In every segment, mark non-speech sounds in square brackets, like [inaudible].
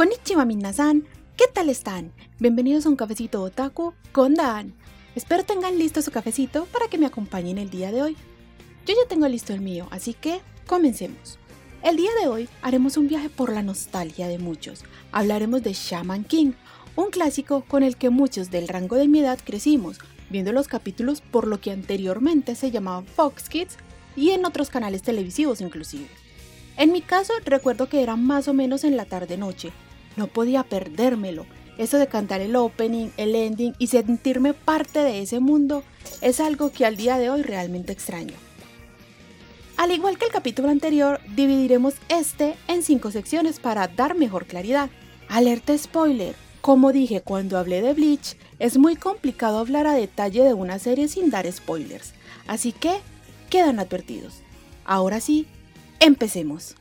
Konnichiwa minasan, ¿qué tal están? Bienvenidos a un cafecito otaku con Dan. Espero tengan listo su cafecito para que me acompañen el día de hoy. Yo ya tengo listo el mío, así que comencemos. El día de hoy haremos un viaje por la nostalgia de muchos. Hablaremos de Shaman King, un clásico con el que muchos del rango de mi edad crecimos, viendo los capítulos por lo que anteriormente se llamaba Fox Kids y en otros canales televisivos inclusive. En mi caso recuerdo que era más o menos en la tarde-noche, no podía perdérmelo. Eso de cantar el opening, el ending y sentirme parte de ese mundo es algo que al día de hoy realmente extraño. Al igual que el capítulo anterior, dividiremos este en cinco secciones para dar mejor claridad. Alerta spoiler. Como dije cuando hablé de Bleach, es muy complicado hablar a detalle de una serie sin dar spoilers, así que quedan advertidos. Ahora sí, empecemos.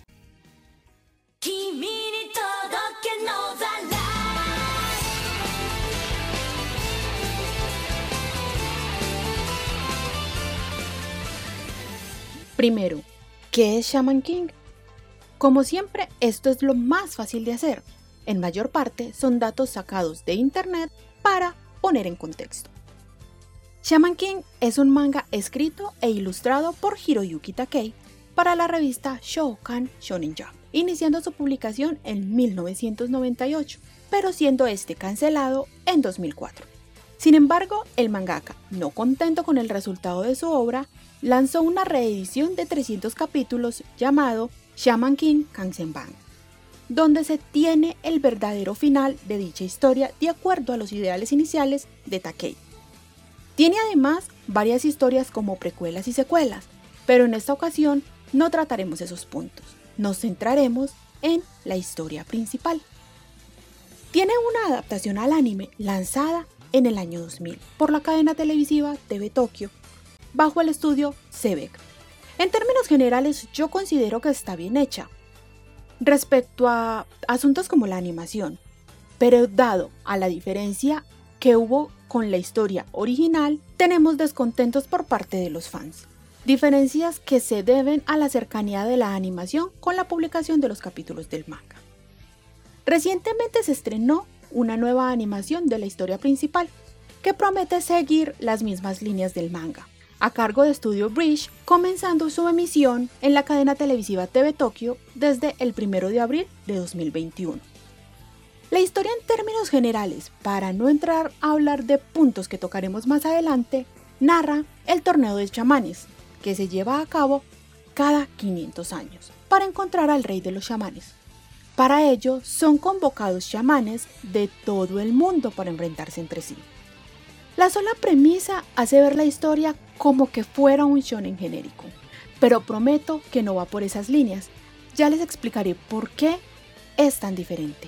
Primero, ¿qué es Shaman King? Como siempre, esto es lo más fácil de hacer. En mayor parte son datos sacados de internet para poner en contexto. Shaman King es un manga escrito e ilustrado por Hiroyuki Takei para la revista Shoukan Shonen Jump, iniciando su publicación en 1998, pero siendo este cancelado en 2004. Sin embargo, el mangaka, no contento con el resultado de su obra, lanzó una reedición de 300 capítulos llamado Shaman King Kansenban, donde se tiene el verdadero final de dicha historia de acuerdo a los ideales iniciales de Takei. Tiene además varias historias como precuelas y secuelas, pero en esta ocasión no trataremos esos puntos, nos centraremos en la historia principal. Tiene una adaptación al anime lanzada en el año 2000 por la cadena televisiva TV Tokyo bajo el estudio CEBEC. En términos generales, yo considero que está bien hecha. Respecto a asuntos como la animación, pero dado a la diferencia que hubo con la historia original, tenemos descontentos por parte de los fans. Diferencias que se deben a la cercanía de la animación con la publicación de los capítulos del manga. Recientemente se estrenó una nueva animación de la historia principal, que promete seguir las mismas líneas del manga, a cargo de Studio Bridge, comenzando su emisión en la cadena televisiva TV Tokyo desde el 1 de abril de 2021. La historia en términos generales, para no entrar a hablar de puntos que tocaremos más adelante, narra el torneo de chamanes, que se lleva a cabo cada 500 años, para encontrar al rey de los chamanes. Para ello son convocados chamanes de todo el mundo para enfrentarse entre sí. La sola premisa hace ver la historia como que fuera un shonen genérico, pero prometo que no va por esas líneas. Ya les explicaré por qué es tan diferente.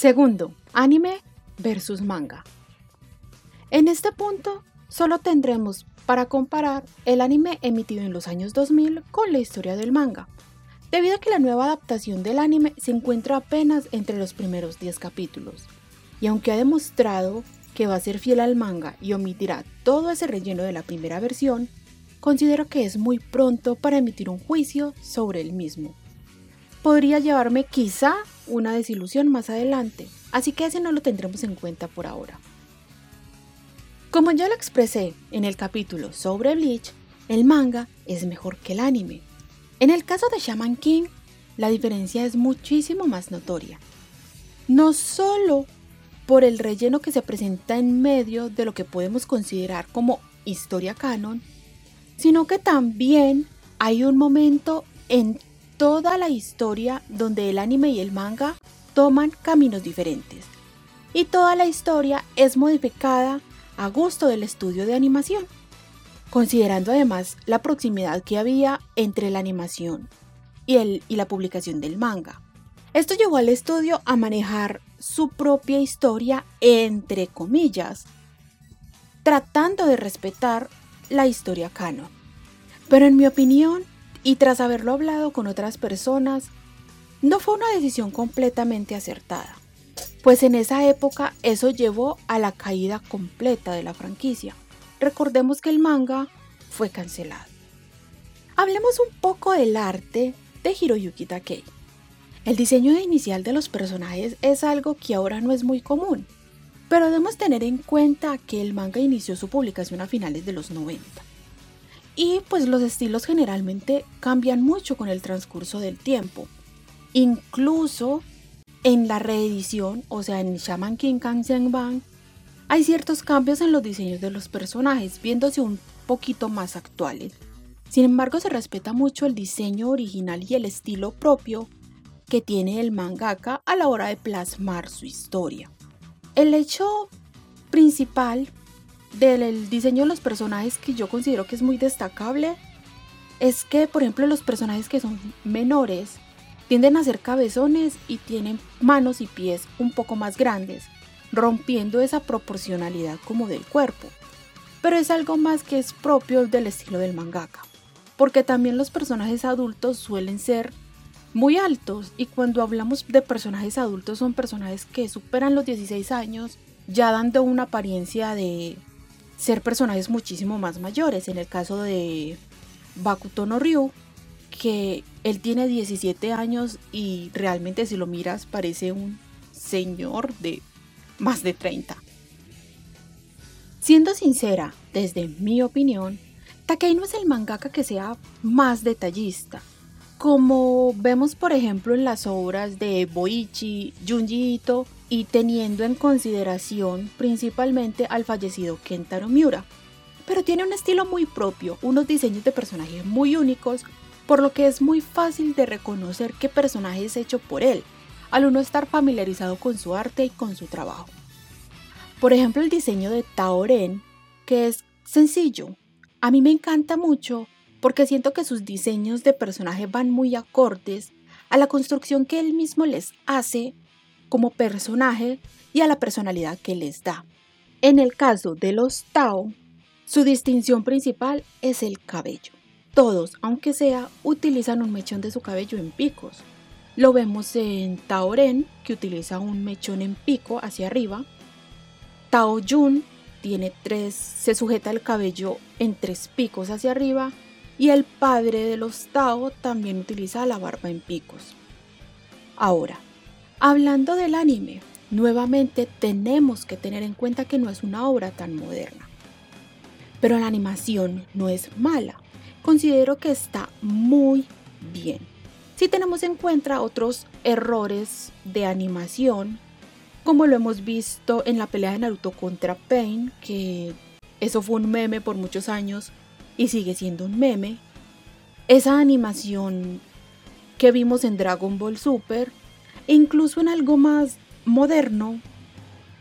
Segundo, anime versus manga. En este punto Solo tendremos para comparar el anime emitido en los años 2000 con la historia del manga, debido a que la nueva adaptación del anime se encuentra apenas entre los primeros 10 capítulos, y aunque ha demostrado que va a ser fiel al manga y omitirá todo ese relleno de la primera versión, considero que es muy pronto para emitir un juicio sobre el mismo. Podría llevarme quizá una desilusión más adelante, así que ese no lo tendremos en cuenta por ahora. Como ya lo expresé en el capítulo sobre Bleach, el manga es mejor que el anime. En el caso de Shaman King, la diferencia es muchísimo más notoria. No solo por el relleno que se presenta en medio de lo que podemos considerar como historia canon, sino que también hay un momento en toda la historia donde el anime y el manga toman caminos diferentes. Y toda la historia es modificada a gusto del estudio de animación, considerando además la proximidad que había entre la animación y, el, y la publicación del manga. Esto llevó al estudio a manejar su propia historia entre comillas, tratando de respetar la historia canon. Pero en mi opinión, y tras haberlo hablado con otras personas, no fue una decisión completamente acertada. Pues en esa época eso llevó a la caída completa de la franquicia. Recordemos que el manga fue cancelado. Hablemos un poco del arte de Hiroyuki Takei. El diseño inicial de los personajes es algo que ahora no es muy común, pero debemos tener en cuenta que el manga inició su publicación a finales de los 90. Y pues los estilos generalmente cambian mucho con el transcurso del tiempo. Incluso en la reedición, o sea, en Shaman King Kansen Bang, hay ciertos cambios en los diseños de los personajes, viéndose un poquito más actuales. Sin embargo, se respeta mucho el diseño original y el estilo propio que tiene el mangaka a la hora de plasmar su historia. El hecho principal del diseño de los personajes que yo considero que es muy destacable es que, por ejemplo, los personajes que son menores tienden a ser cabezones y tienen manos y pies un poco más grandes, rompiendo esa proporcionalidad como del cuerpo. Pero es algo más que es propio del estilo del mangaka, porque también los personajes adultos suelen ser muy altos y cuando hablamos de personajes adultos son personajes que superan los 16 años, ya dando una apariencia de ser personajes muchísimo más mayores. En el caso de Bakuto no Ryu, que él tiene 17 años y realmente si lo miras parece un señor de más de 30. Siendo sincera, desde mi opinión, Takei no es el mangaka que sea más detallista como vemos por ejemplo en las obras de Boichi, Junji Ito y teniendo en consideración principalmente al fallecido Kentaro Miura. Pero tiene un estilo muy propio, unos diseños de personajes muy únicos, por lo que es muy fácil de reconocer qué personaje es hecho por él, al uno estar familiarizado con su arte y con su trabajo. Por ejemplo, el diseño de Taoren, que es sencillo. A mí me encanta mucho porque siento que sus diseños de personaje van muy acordes a la construcción que él mismo les hace como personaje y a la personalidad que les da. En el caso de los Tao, su distinción principal es el cabello. Todos, aunque sea, utilizan un mechón de su cabello en picos. Lo vemos en Tao Ren, que utiliza un mechón en pico hacia arriba. Tao Jun tiene tres, se sujeta el cabello en tres picos hacia arriba y el padre de los Tao también utiliza la barba en picos. Ahora, hablando del anime, nuevamente tenemos que tener en cuenta que no es una obra tan moderna. Pero la animación no es mala, considero que está muy bien. Si tenemos en cuenta otros errores de animación, como lo hemos visto en la pelea de Naruto contra Pain, que eso fue un meme por muchos años, y sigue siendo un meme. Esa animación que vimos en Dragon Ball Super, e incluso en algo más moderno,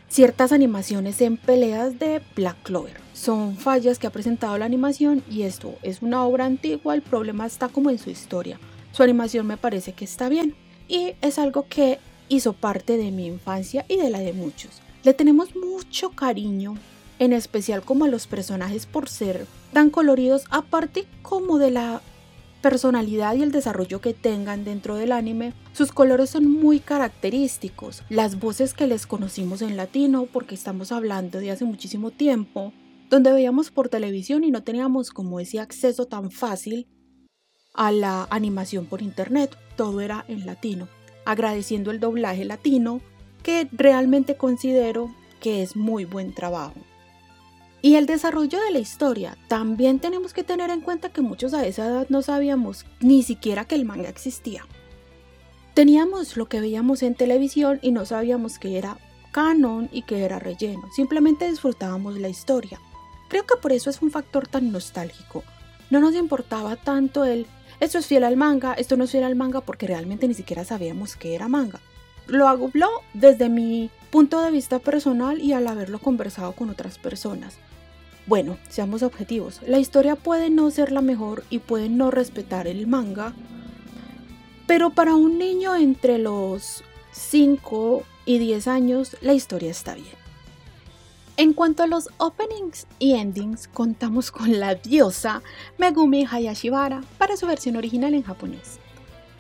ciertas animaciones en peleas de Black Clover. Son fallas que ha presentado la animación y esto es una obra antigua, el problema está como en su historia. Su animación me parece que está bien y es algo que hizo parte de mi infancia y de la de muchos. Le tenemos mucho cariño en especial como a los personajes por ser tan coloridos, aparte como de la personalidad y el desarrollo que tengan dentro del anime, sus colores son muy característicos. Las voces que les conocimos en latino, porque estamos hablando de hace muchísimo tiempo, donde veíamos por televisión y no teníamos como ese acceso tan fácil a la animación por internet, todo era en latino, agradeciendo el doblaje latino, que realmente considero que es muy buen trabajo. Y el desarrollo de la historia. También tenemos que tener en cuenta que muchos a esa edad no sabíamos ni siquiera que el manga existía. Teníamos lo que veíamos en televisión y no sabíamos que era canon y que era relleno. Simplemente disfrutábamos la historia. Creo que por eso es un factor tan nostálgico. No nos importaba tanto el esto es fiel al manga, esto no es fiel al manga porque realmente ni siquiera sabíamos que era manga. Lo hago desde mi punto de vista personal y al haberlo conversado con otras personas. Bueno, seamos objetivos. La historia puede no ser la mejor y puede no respetar el manga, pero para un niño entre los 5 y 10 años, la historia está bien. En cuanto a los openings y endings, contamos con la diosa Megumi Hayashibara para su versión original en japonés.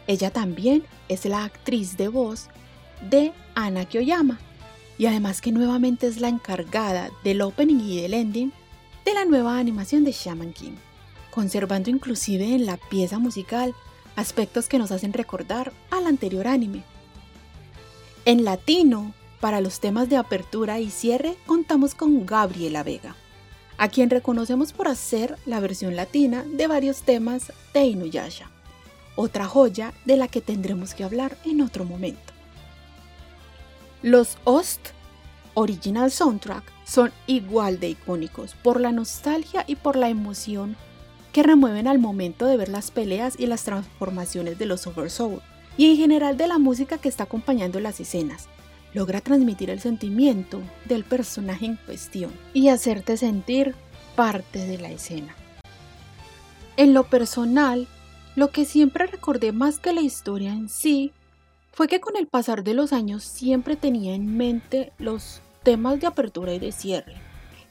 Ella también es la actriz de voz de Ana Kyoyama y además que nuevamente es la encargada del opening y del ending de la nueva animación de Shaman King, conservando inclusive en la pieza musical aspectos que nos hacen recordar al anterior anime. En latino, para los temas de apertura y cierre, contamos con Gabriela Vega, a quien reconocemos por hacer la versión latina de varios temas de Inuyasha, otra joya de la que tendremos que hablar en otro momento. Los Ost Original Soundtrack son igual de icónicos por la nostalgia y por la emoción que remueven al momento de ver las peleas y las transformaciones de los Oversoul y en general de la música que está acompañando las escenas, logra transmitir el sentimiento del personaje en cuestión y hacerte sentir parte de la escena. En lo personal, lo que siempre recordé más que la historia en sí fue que con el pasar de los años siempre tenía en mente los temas de apertura y de cierre.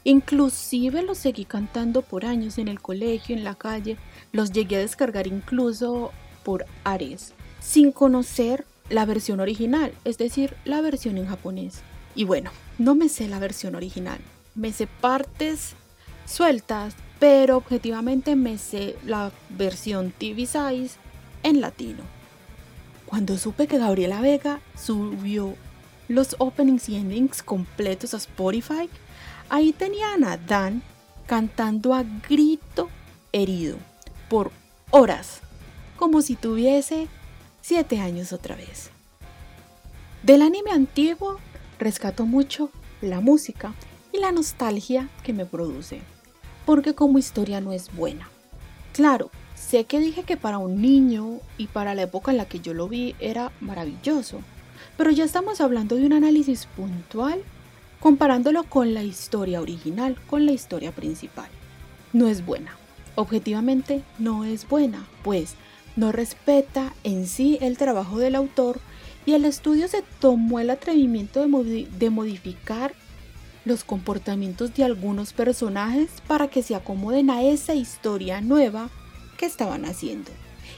Inclusive los seguí cantando por años en el colegio, en la calle, los llegué a descargar incluso por Ares, sin conocer la versión original, es decir, la versión en japonés. Y bueno, no me sé la versión original, me sé partes sueltas, pero objetivamente me sé la versión TV Size en latino. Cuando supe que Gabriela Vega subió los openings y endings completos a Spotify, ahí tenían a Dan cantando a grito herido por horas, como si tuviese siete años otra vez. Del anime antiguo rescato mucho la música y la nostalgia que me produce, porque como historia no es buena. Claro, sé que dije que para un niño y para la época en la que yo lo vi era maravilloso, pero ya estamos hablando de un análisis puntual comparándolo con la historia original, con la historia principal. No es buena, objetivamente no es buena, pues no respeta en sí el trabajo del autor y el estudio se tomó el atrevimiento de, modificar los comportamientos de algunos personajes para que se acomoden a esa historia nueva estaban haciendo.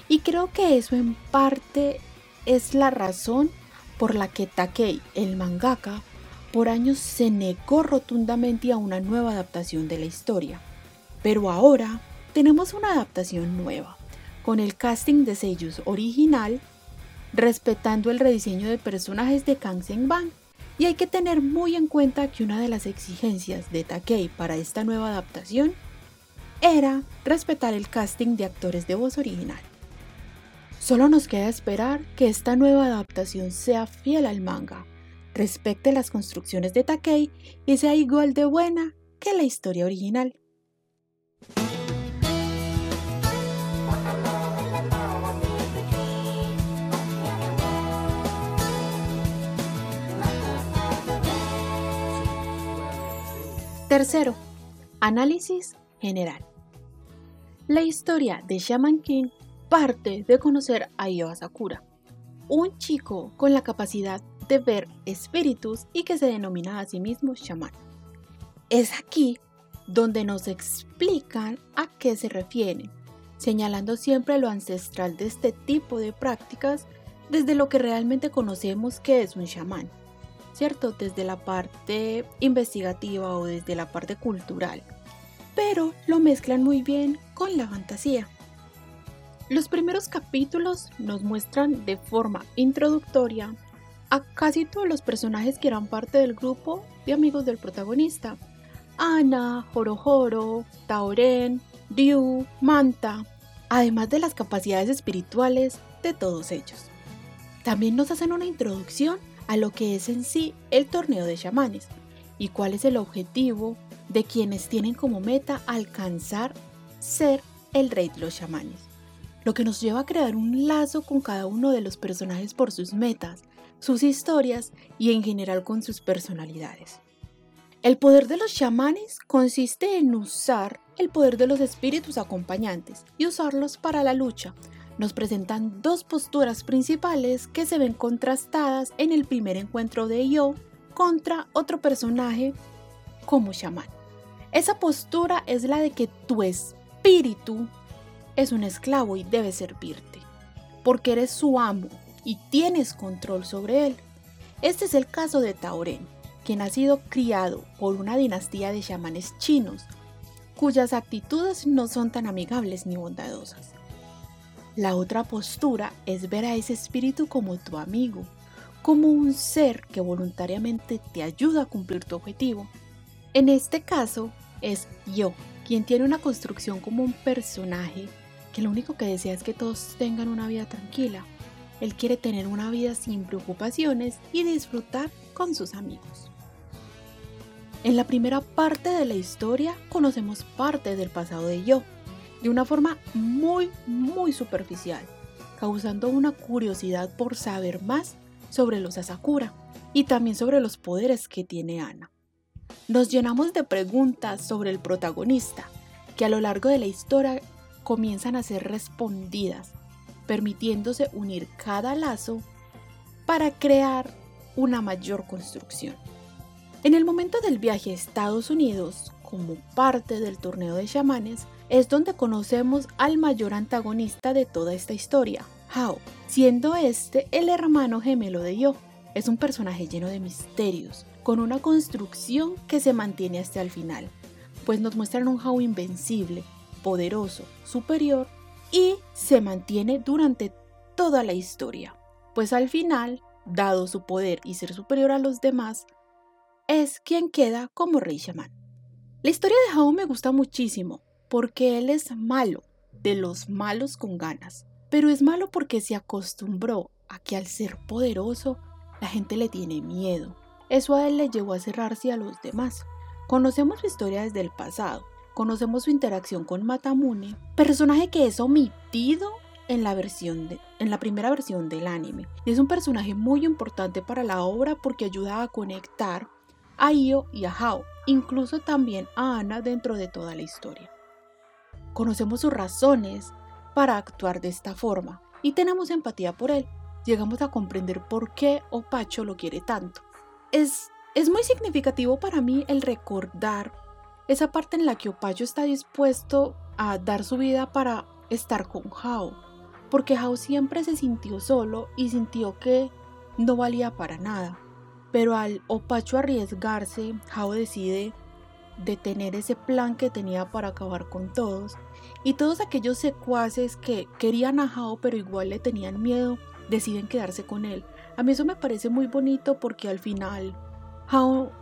Y creo que eso en parte es la razón por la que Takei, el mangaka, por años se negó rotundamente a una nueva adaptación de la historia. Pero ahora tenemos una adaptación nueva con el casting de sellos original, respetando el rediseño de personajes de Kansen Bang. Y hay que tener muy en cuenta que una de las exigencias de Takei para esta nueva adaptación era respetar el casting de actores de voz original. Solo nos queda esperar que esta nueva adaptación sea fiel al manga, respecte las construcciones de Takei y sea igual de buena que la historia original. Tercero, análisis general. La historia de Shaman King parte de conocer a Io Sakura, un chico con la capacidad de ver espíritus y que se denomina a sí mismo shaman. Es aquí donde nos explican a qué se refieren, señalando siempre lo ancestral de este tipo de prácticas desde lo que realmente conocemos que es un chamán. ¿cierto? Desde la parte investigativa o desde la parte cultural, pero lo mezclan muy bien con la fantasía. Los primeros capítulos nos muestran de forma introductoria a casi todos los personajes que eran parte del grupo de amigos del protagonista. Ana, Jorojoro, Taoren, Ryu, Manta, además de las capacidades espirituales de todos ellos. También nos hacen una introducción a lo que es en sí el torneo de chamanes y cuál es el objetivo de quienes tienen como meta alcanzar ser el rey de los chamanes. Lo que nos lleva a crear un lazo con cada uno de los personajes por sus metas, sus historias y en general con sus personalidades. El poder de los chamanes consiste en usar el poder de los espíritus acompañantes y usarlos para la lucha, nos presentan dos posturas principales que se ven contrastadas en el primer encuentro de Yo contra otro personaje como chamán. Esa postura es la de que tu espíritu es un esclavo y debe servirte, porque eres su amo y tienes control sobre él. Este es el caso de Tauren, quien ha sido criado por una dinastía de chamanes chinos, cuyas actitudes no son tan amigables ni bondadosas. La otra postura es ver a ese espíritu como tu amigo, como un ser que voluntariamente te ayuda a cumplir tu objetivo. En este caso es yo, quien tiene una construcción como un personaje que lo único que desea es que todos tengan una vida tranquila. Él quiere tener una vida sin preocupaciones y disfrutar con sus amigos. En la primera parte de la historia conocemos parte del pasado de yo, de una forma muy, muy superficial, causando una curiosidad por saber más sobre los Asakura y también sobre los poderes que tiene Ana. Nos llenamos de preguntas sobre el protagonista, que a lo largo de la historia comienzan a ser respondidas, permitiéndose unir cada lazo para crear una mayor construcción. En el momento del viaje a Estados Unidos, como parte del torneo de chamanes, es donde conocemos al mayor antagonista de toda esta historia, Hao, siendo este el hermano gemelo de Yo. Es un personaje lleno de misterios, con una construcción que se mantiene hasta el final, pues nos muestran un Hao invencible, poderoso, superior y se mantiene durante toda la historia, pues al final, dado su poder y ser superior a los demás, es quien queda como rey chamán. La historia de Hao me gusta muchísimo, porque él es malo, de los malos con ganas, pero es malo porque se acostumbró a que al ser poderoso la gente le tiene miedo. Eso a él le llevó a cerrarse a los demás. Conocemos su historia desde el pasado, conocemos su interacción con Matamune, personaje que es omitido en la, versión en la primera versión del anime. Es un personaje muy importante para la obra porque ayuda a conectar a Io y a Hao, incluso también a Ana dentro de toda la historia. Conocemos sus razones para actuar de esta forma y tenemos empatía por él. Llegamos a comprender por qué Opacho lo quiere tanto. Es, es muy significativo para mí el recordar esa parte en la que Opacho está dispuesto a dar su vida para estar con Hao, porque Hao siempre se sintió solo y sintió que no valía para nada. Pero al Opacho arriesgarse, Hao decide detener ese plan que tenía para acabar con todos. Y todos aquellos secuaces que querían a Hao pero igual le tenían miedo, deciden quedarse con él. A mí eso me parece muy bonito porque al final Hao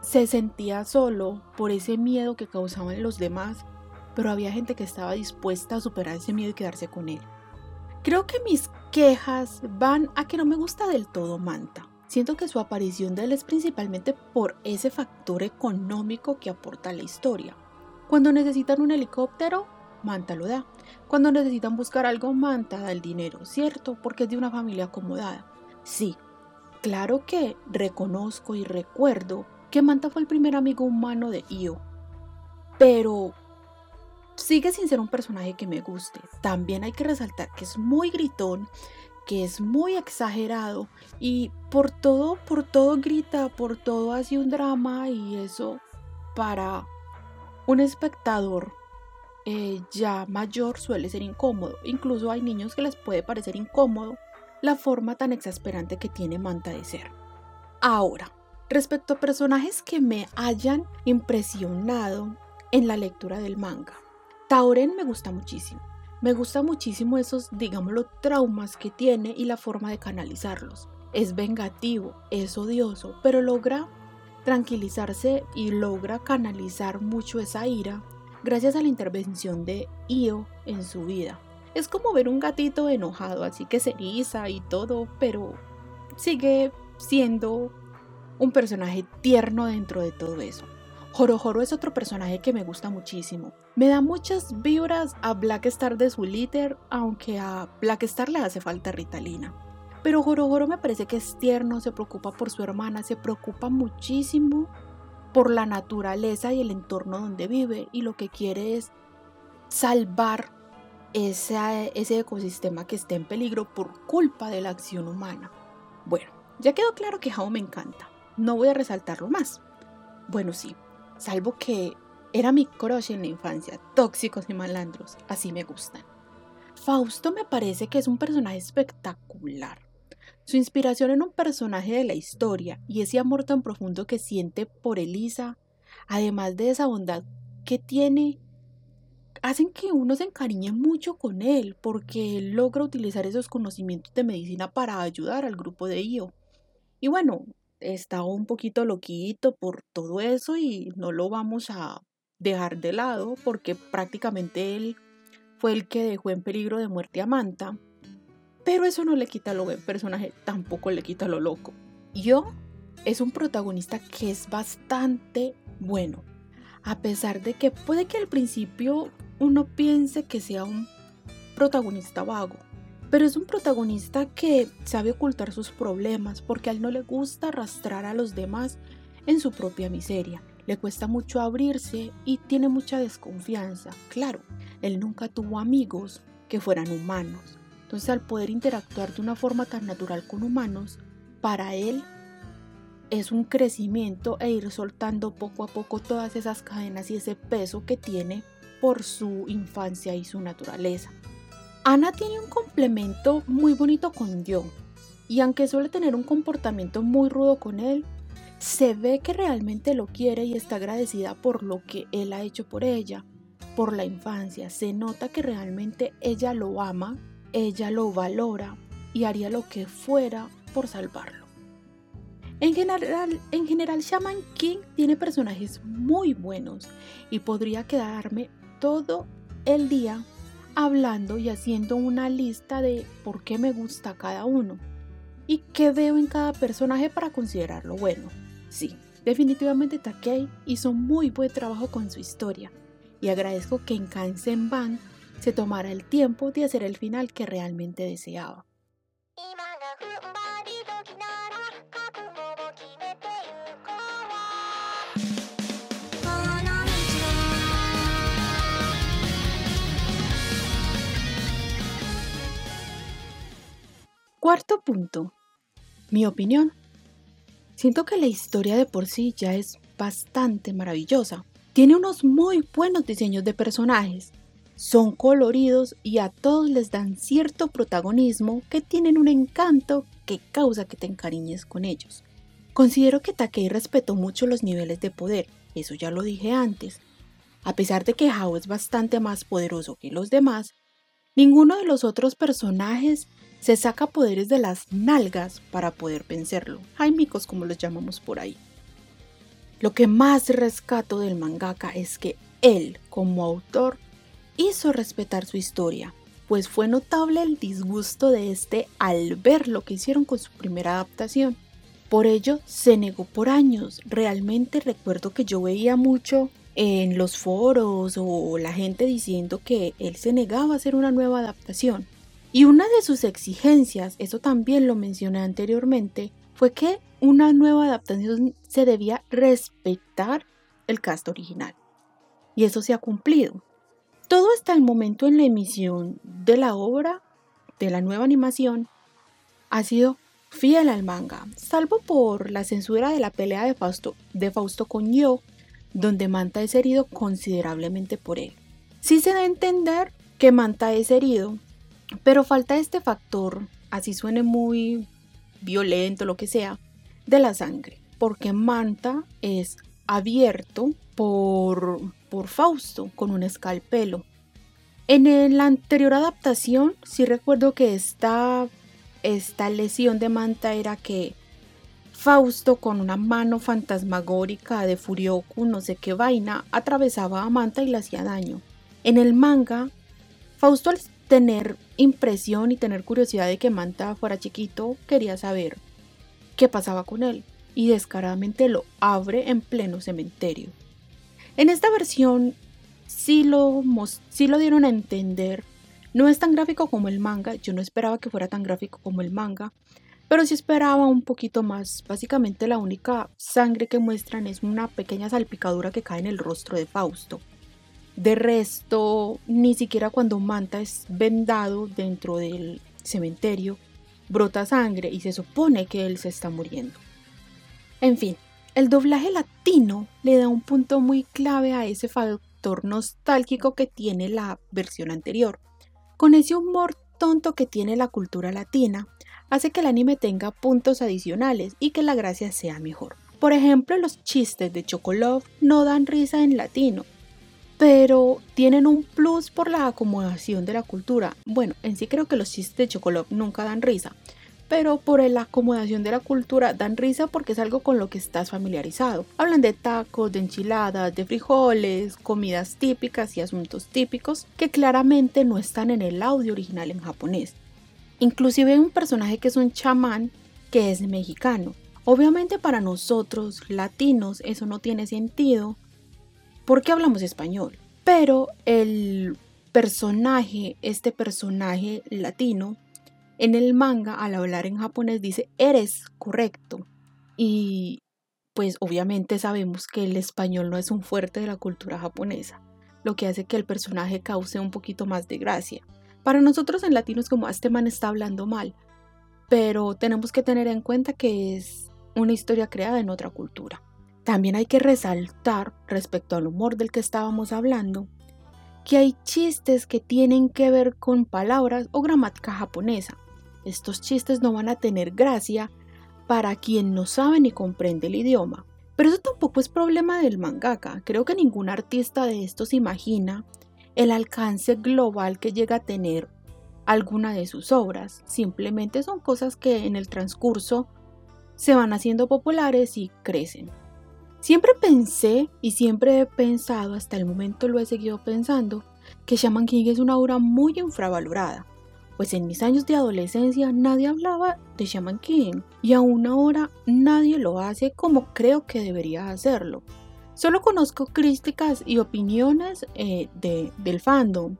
se sentía solo por ese miedo que causaban los demás, pero había gente que estaba dispuesta a superar ese miedo y quedarse con él. Creo que mis quejas van a que no me gusta del todo Manta. Siento que su aparición de él es principalmente por ese factor económico que aporta la historia. Cuando necesitan un helicóptero, Manta lo da. Cuando necesitan buscar algo, Manta da el dinero, ¿cierto? Porque es de una familia acomodada. Sí, claro que reconozco y recuerdo que Manta fue el primer amigo humano de Io. Pero sigue sin ser un personaje que me guste. También hay que resaltar que es muy gritón que es muy exagerado y por todo, por todo grita, por todo hace un drama y eso para un espectador eh, ya mayor suele ser incómodo. Incluso hay niños que les puede parecer incómodo la forma tan exasperante que tiene Manta de ser. Ahora, respecto a personajes que me hayan impresionado en la lectura del manga, Tauren me gusta muchísimo. Me gusta muchísimo esos, digámoslo, traumas que tiene y la forma de canalizarlos. Es vengativo, es odioso, pero logra tranquilizarse y logra canalizar mucho esa ira gracias a la intervención de Io en su vida. Es como ver un gatito enojado, así que se eriza y todo, pero sigue siendo un personaje tierno dentro de todo eso. Joro es otro personaje que me gusta muchísimo. Me da muchas vibras a Black Star de su líder, aunque a Black Star le hace falta Ritalina. Pero Joro me parece que es tierno, se preocupa por su hermana, se preocupa muchísimo por la naturaleza y el entorno donde vive y lo que quiere es salvar ese, ecosistema que está en peligro por culpa de la acción humana. Bueno, ya quedó claro que Hao me encanta. No voy a resaltarlo más. Bueno, sí, salvo que era mi crush en la infancia, tóxicos y malandros, así me gustan. Fausto me parece que es un personaje espectacular. Su inspiración en un personaje de la historia y ese amor tan profundo que siente por Elisa, además de esa bondad que tiene, hacen que uno se encariñe mucho con él porque él logra utilizar esos conocimientos de medicina para ayudar al grupo de Io. Y bueno, está un poquito loquito por todo eso y no lo vamos a dejar de lado porque prácticamente él fue el que dejó en peligro de muerte a Manta. Pero eso no le quita lo buen personaje, tampoco le quita lo loco. Yo es un protagonista que es bastante bueno. A pesar de que puede que al principio uno piense que sea un protagonista vago. Pero es un protagonista que sabe ocultar sus problemas porque a él no le gusta arrastrar a los demás en su propia miseria. Le cuesta mucho abrirse y tiene mucha desconfianza. Claro, él nunca tuvo amigos que fueran humanos. Entonces al poder interactuar de una forma tan natural con humanos, para él es un crecimiento e ir soltando poco a poco todas esas cadenas y ese peso que tiene por su infancia y su naturaleza. Ana tiene un complemento muy bonito con Yo, y aunque suele tener un comportamiento muy rudo con él, se ve que realmente lo quiere y está agradecida por lo que él ha hecho por ella, por la infancia. Se nota que realmente ella lo ama, ella lo valora y haría lo que fuera por salvarlo. En general, en general Shaman King tiene personajes muy buenos y podría quedarme todo el día hablando y haciendo una lista de por qué me gusta cada uno y qué veo en cada personaje para considerarlo bueno. Sí, definitivamente Takei hizo muy buen trabajo con su historia y agradezco que en Kansen-ban se tomara el tiempo de hacer el final que realmente deseaba. Cuarto punto. Mi opinión Siento que la historia de por sí ya es bastante maravillosa. Tiene unos muy buenos diseños de personajes. Son coloridos y a todos les dan cierto protagonismo que tienen un encanto que causa que te encariñes con ellos. Considero que Takei respetó mucho los niveles de poder, eso ya lo dije antes. A pesar de que Hao es bastante más poderoso que los demás, ninguno de los otros personajes se saca poderes de las nalgas para poder vencerlo, jaimicos como los llamamos por ahí. Lo que más rescato del mangaka es que él, como autor, hizo respetar su historia, pues fue notable el disgusto de este al ver lo que hicieron con su primera adaptación. Por ello, se negó por años. Realmente recuerdo que yo veía mucho en los foros o la gente diciendo que él se negaba a hacer una nueva adaptación. Y una de sus exigencias, eso también lo mencioné anteriormente, fue que una nueva adaptación se debía respetar el cast original. Y eso se ha cumplido. Todo hasta el momento en la emisión de la obra, de la nueva animación, ha sido fiel al manga, salvo por la censura de la pelea de Fausto, de Fausto con Yo, donde Manta es herido considerablemente por él. Sí se da a entender que Manta es herido pero falta este factor, así suene muy violento, lo que sea, de la sangre, porque Manta es abierto por, por Fausto con un escalpelo. En la anterior adaptación, sí recuerdo que esta, esta lesión de Manta era que Fausto con una mano fantasmagórica de Furioku, no sé qué vaina, atravesaba a Manta y le hacía daño. En el manga, Fausto tener impresión y tener curiosidad de que Manta fuera chiquito, quería saber qué pasaba con él y descaradamente lo abre en pleno cementerio. En esta versión sí lo, sí lo dieron a entender. No es tan gráfico como el manga, yo no esperaba que fuera tan gráfico como el manga, pero sí esperaba un poquito más. Básicamente la única sangre que muestran es una pequeña salpicadura que cae en el rostro de Fausto. De resto, ni siquiera cuando Manta es vendado dentro del cementerio, brota sangre y se supone que él se está muriendo. En fin, el doblaje latino le da un punto muy clave a ese factor nostálgico que tiene la versión anterior. Con ese humor tonto que tiene la cultura latina, hace que el anime tenga puntos adicionales y que la gracia sea mejor. Por ejemplo, los chistes de Chocolove no dan risa en latino, pero tienen un plus por la acomodación de la cultura. Bueno, en sí creo que los chistes de Chocolove nunca dan risa, pero por la acomodación de la cultura dan risa porque es algo con lo que estás familiarizado. Hablan de tacos, de enchiladas, de frijoles, comidas típicas y asuntos típicos que claramente no están en el audio original en japonés. Inclusive hay un personaje que es un chamán que es mexicano. Obviamente para nosotros, latinos, eso no tiene sentido porque hablamos español. Pero el personaje, este personaje latino, en el manga, al hablar en japonés, dice, eres correcto. Y pues obviamente sabemos que el español no es un fuerte de la cultura japonesa, lo que hace que el personaje cause un poquito más de gracia. Para nosotros en latino es como, este man está hablando mal, pero tenemos que tener en cuenta que es una historia creada en otra cultura. También hay que resaltar respecto al humor del que estábamos hablando, que hay chistes que tienen que ver con palabras o gramática japonesa, estos chistes no van a tener gracia para quien no sabe ni comprende el idioma. Pero eso tampoco es problema del mangaka. Creo que ningún artista de estos imagina el alcance global que llega a tener alguna de sus obras. Simplemente son cosas que en el transcurso se van haciendo populares y crecen. Siempre pensé y siempre he pensado, hasta el momento lo he seguido pensando, que Shaman King es una obra muy infravalorada pues en mis años de adolescencia nadie hablaba de Shaman King y aún ahora nadie lo hace como creo que debería hacerlo. Solo conozco críticas y opiniones eh, de, del fandom.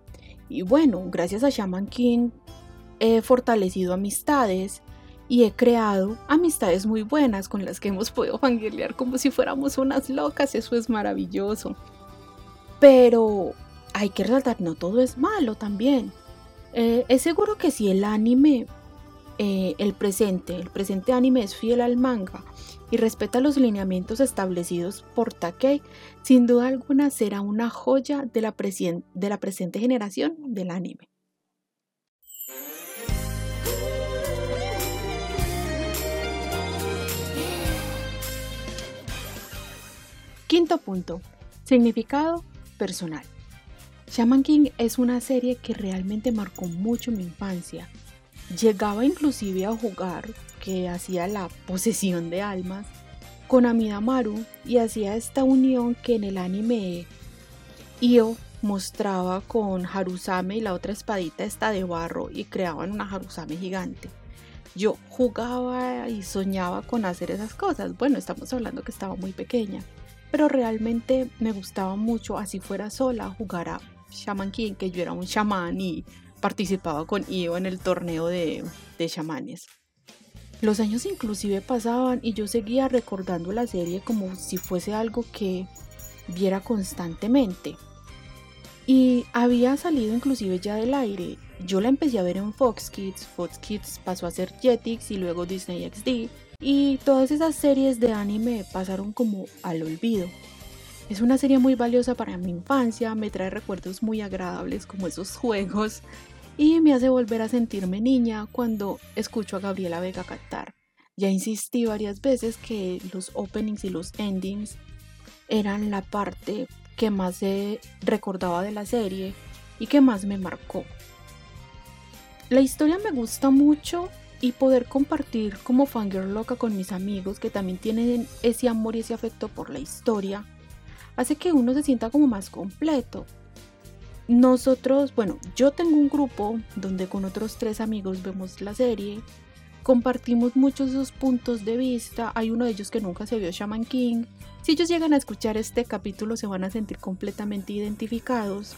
Y bueno, gracias a Shaman King he fortalecido amistades y he creado amistades muy buenas con las que hemos podido fangirlear como si fuéramos unas locas. Eso es maravilloso. Pero hay que resaltar, no todo es malo también. Eh, es seguro que si el anime, eh, el presente, el presente anime es fiel al manga y respeta los lineamientos establecidos por Takei, sin duda alguna será una joya de la, de la presente generación del anime. Quinto punto. Significado personal. Shaman King es una serie que realmente marcó mucho mi infancia. Llegaba inclusive a jugar, que hacía la posesión de almas, con Amida Maru y hacía esta unión que en el anime Io mostraba con Harusame y la otra espadita esta de barro y creaban una Harusame gigante. Yo jugaba y soñaba con hacer esas cosas. Bueno, estamos hablando que estaba muy pequeña, pero realmente me gustaba mucho, así fuera sola, jugar a Shaman King, que yo era un chamán y participaba con Io en el torneo de, de chamanes. Los años inclusive pasaban y yo seguía recordando la serie como si fuese algo que viera constantemente. Y había salido inclusive ya del aire. Yo la empecé a ver en Fox Kids, Fox Kids pasó a ser Jetix y luego Disney XD. Y todas esas series de anime pasaron como al olvido. Es una serie muy valiosa para mi infancia, me trae recuerdos muy agradables como esos juegos y me hace volver a sentirme niña cuando escucho a Gabriela Vega cantar. Ya insistí varias veces que los openings y los endings eran la parte que más recordaba de la serie y que más me marcó. La historia me gusta mucho y poder compartir como fangirl loca con mis amigos que también tienen ese amor y ese afecto por la historia hace que uno se sienta como más completo. Nosotros, bueno, yo tengo un grupo donde con otros tres amigos vemos la serie, compartimos muchos esos puntos de vista, hay uno de ellos que nunca se vio Shaman King, si ellos llegan a escuchar este capítulo se van a sentir completamente identificados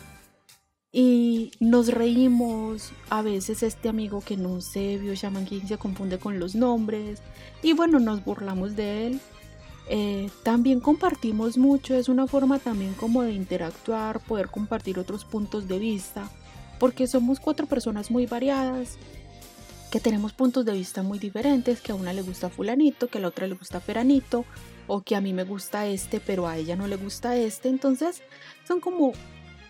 y nos reímos. A veces este amigo que no se vio Shaman King se confunde con los nombres y bueno, nos burlamos de él. Eh, también compartimos mucho, es una forma también como de interactuar, poder compartir otros puntos de vista, porque somos cuatro personas muy variadas, que tenemos puntos de vista muy diferentes, que a una le gusta fulanito, que a la otra le gusta peranito, o que a mí me gusta este, pero a ella no le gusta este, entonces son como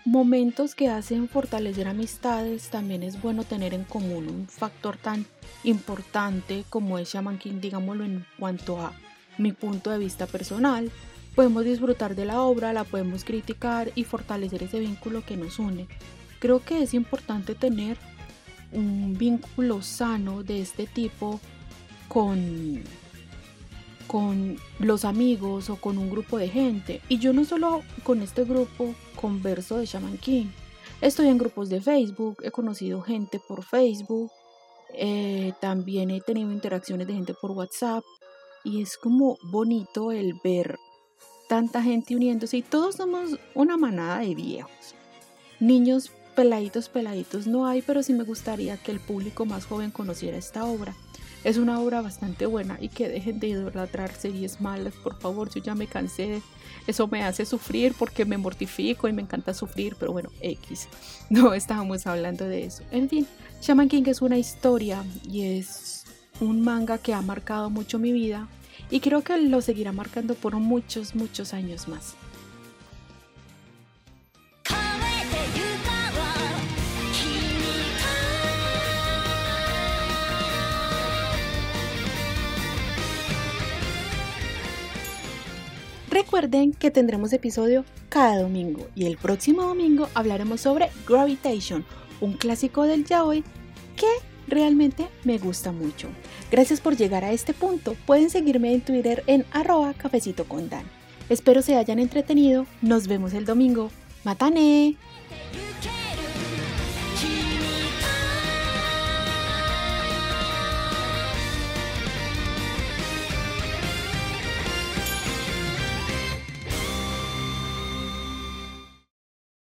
momentos que hacen fortalecer amistades, también es bueno tener en común un factor tan importante como es Shaman King, digámoslo en cuanto a mi punto de vista personal. Podemos disfrutar de la obra, la podemos criticar y fortalecer ese vínculo que nos une. Creo que es importante tener un vínculo sano de este tipo con, con los amigos o con un grupo de gente. Y yo no solo con este grupo converso de Shaman King. Estoy en grupos de Facebook, he conocido gente por Facebook, eh, también he tenido interacciones de gente por WhatsApp y es como bonito el ver tanta gente uniéndose y todos somos una manada de viejos. Niños peladitos, peladitos no hay, pero sí me gustaría que el público más joven conociera esta obra. Es una obra bastante buena y que dejen de idolatrar series malas, por favor, yo ya me cansé. Eso me hace sufrir porque me mortifico y me encanta sufrir, pero bueno, X. [laughs] No estábamos hablando de eso. En fin, Shaman King es una historia y es un manga que ha marcado mucho mi vida y creo que lo seguirá marcando por muchos, muchos años más. Recuerden que tendremos episodio cada domingo y el próximo domingo hablaremos sobre Gravitation, un clásico del yaoi que realmente me gusta mucho. Gracias por llegar a este punto. Pueden seguirme en Twitter en arroba cafecito con Dan. Espero se hayan entretenido. Nos vemos el domingo. ¡Matane!